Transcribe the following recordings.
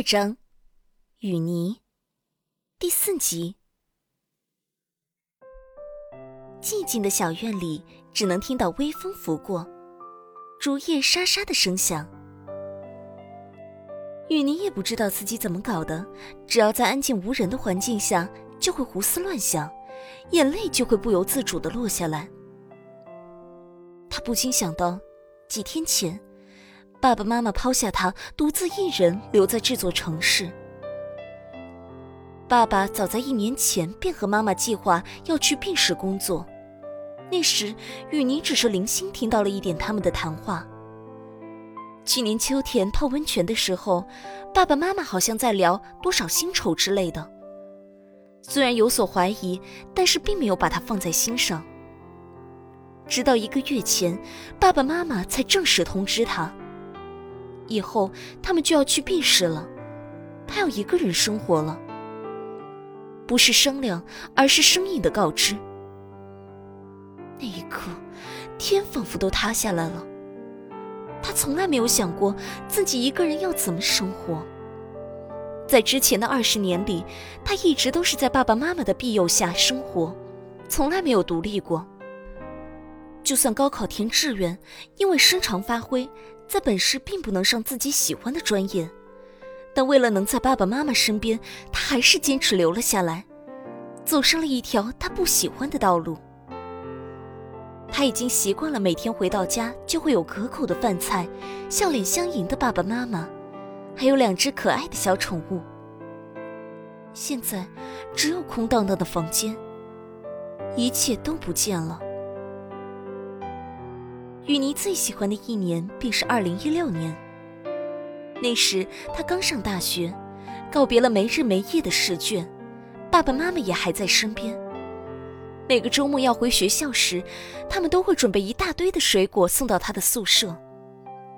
二章，雨泥，第四集。寂静的小院里，只能听到微风拂过，竹叶沙沙的声响。雨泥也不知道自己怎么搞的，只要在安静无人的环境下，就会胡思乱想，眼泪就会不由自主的落下来。他不禁想到，几天前。爸爸妈妈抛下他，独自一人留在这座城市。爸爸早在一年前便和妈妈计划要去病室工作，那时雨妮只是零星听到了一点他们的谈话。去年秋天泡温泉的时候，爸爸妈妈好像在聊多少薪酬之类的。虽然有所怀疑，但是并没有把它放在心上。直到一个月前，爸爸妈妈才正式通知他。以后他们就要去 B 市了，他要一个人生活了。不是商量，而是生硬的告知。那一刻，天仿佛都塌下来了。他从来没有想过自己一个人要怎么生活。在之前的二十年里，他一直都是在爸爸妈妈的庇佑下生活，从来没有独立过。就算高考填志愿，因为失常发挥。在本市并不能上自己喜欢的专业，但为了能在爸爸妈妈身边，他还是坚持留了下来，走上了一条他不喜欢的道路。他已经习惯了每天回到家就会有可口的饭菜，笑脸相迎的爸爸妈妈，还有两只可爱的小宠物。现在只有空荡荡的房间，一切都不见了。雨妮最喜欢的一年便是二零一六年。那时她刚上大学，告别了没日没夜的试卷，爸爸妈妈也还在身边。每个周末要回学校时，他们都会准备一大堆的水果送到她的宿舍，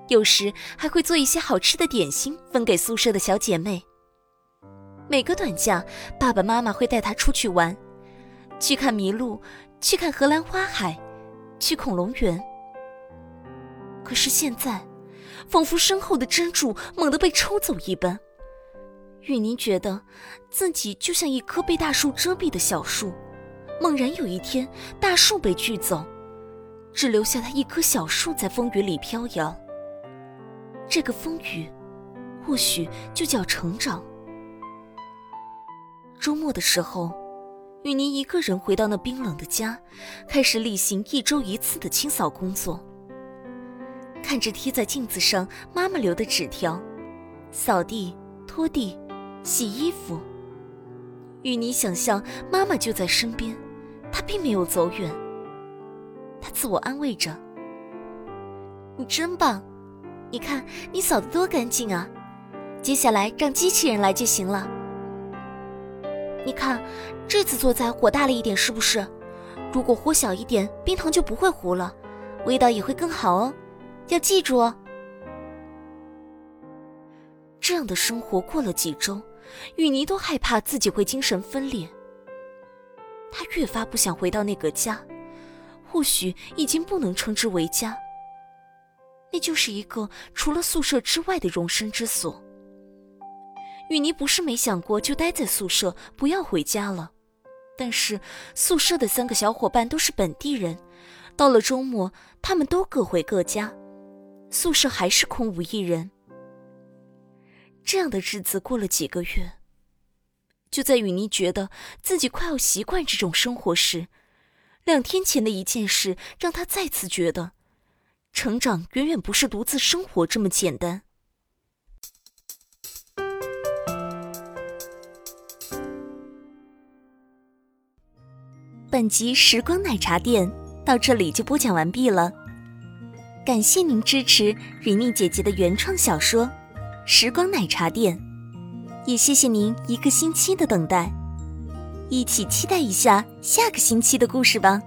有时还会做一些好吃的点心分给宿舍的小姐妹。每个短假，爸爸妈妈会带她出去玩，去看麋鹿，去看荷兰花海，去恐龙园。可是现在，仿佛身后的支柱猛地被抽走一般。雨宁觉得自己就像一棵被大树遮蔽的小树，猛然有一天，大树被锯走，只留下他一棵小树在风雨里飘摇。这个风雨，或许就叫成长。周末的时候，雨宁一个人回到那冰冷的家，开始例行一周一次的清扫工作。看着贴在镜子上妈妈留的纸条，扫地、拖地、洗衣服。与你想象妈妈就在身边，她并没有走远。她自我安慰着：“你真棒，你看你扫得多干净啊！接下来让机器人来就行了。你看，这次做菜火大了一点，是不是？如果火小一点，冰糖就不会糊了，味道也会更好哦。”要记住哦。这样的生活过了几周，雨妮都害怕自己会精神分裂。她越发不想回到那个家，或许已经不能称之为家。那就是一个除了宿舍之外的容身之所。雨妮不是没想过就待在宿舍，不要回家了，但是宿舍的三个小伙伴都是本地人，到了周末，他们都各回各家。宿舍还是空无一人。这样的日子过了几个月，就在雨妮觉得自己快要习惯这种生活时，两天前的一件事让她再次觉得，成长远远不是独自生活这么简单。本集时光奶茶店到这里就播讲完毕了。感谢您支持瑞蜜姐姐的原创小说《时光奶茶店》，也谢谢您一个星期的等待。一起期待一下下个星期的故事吧。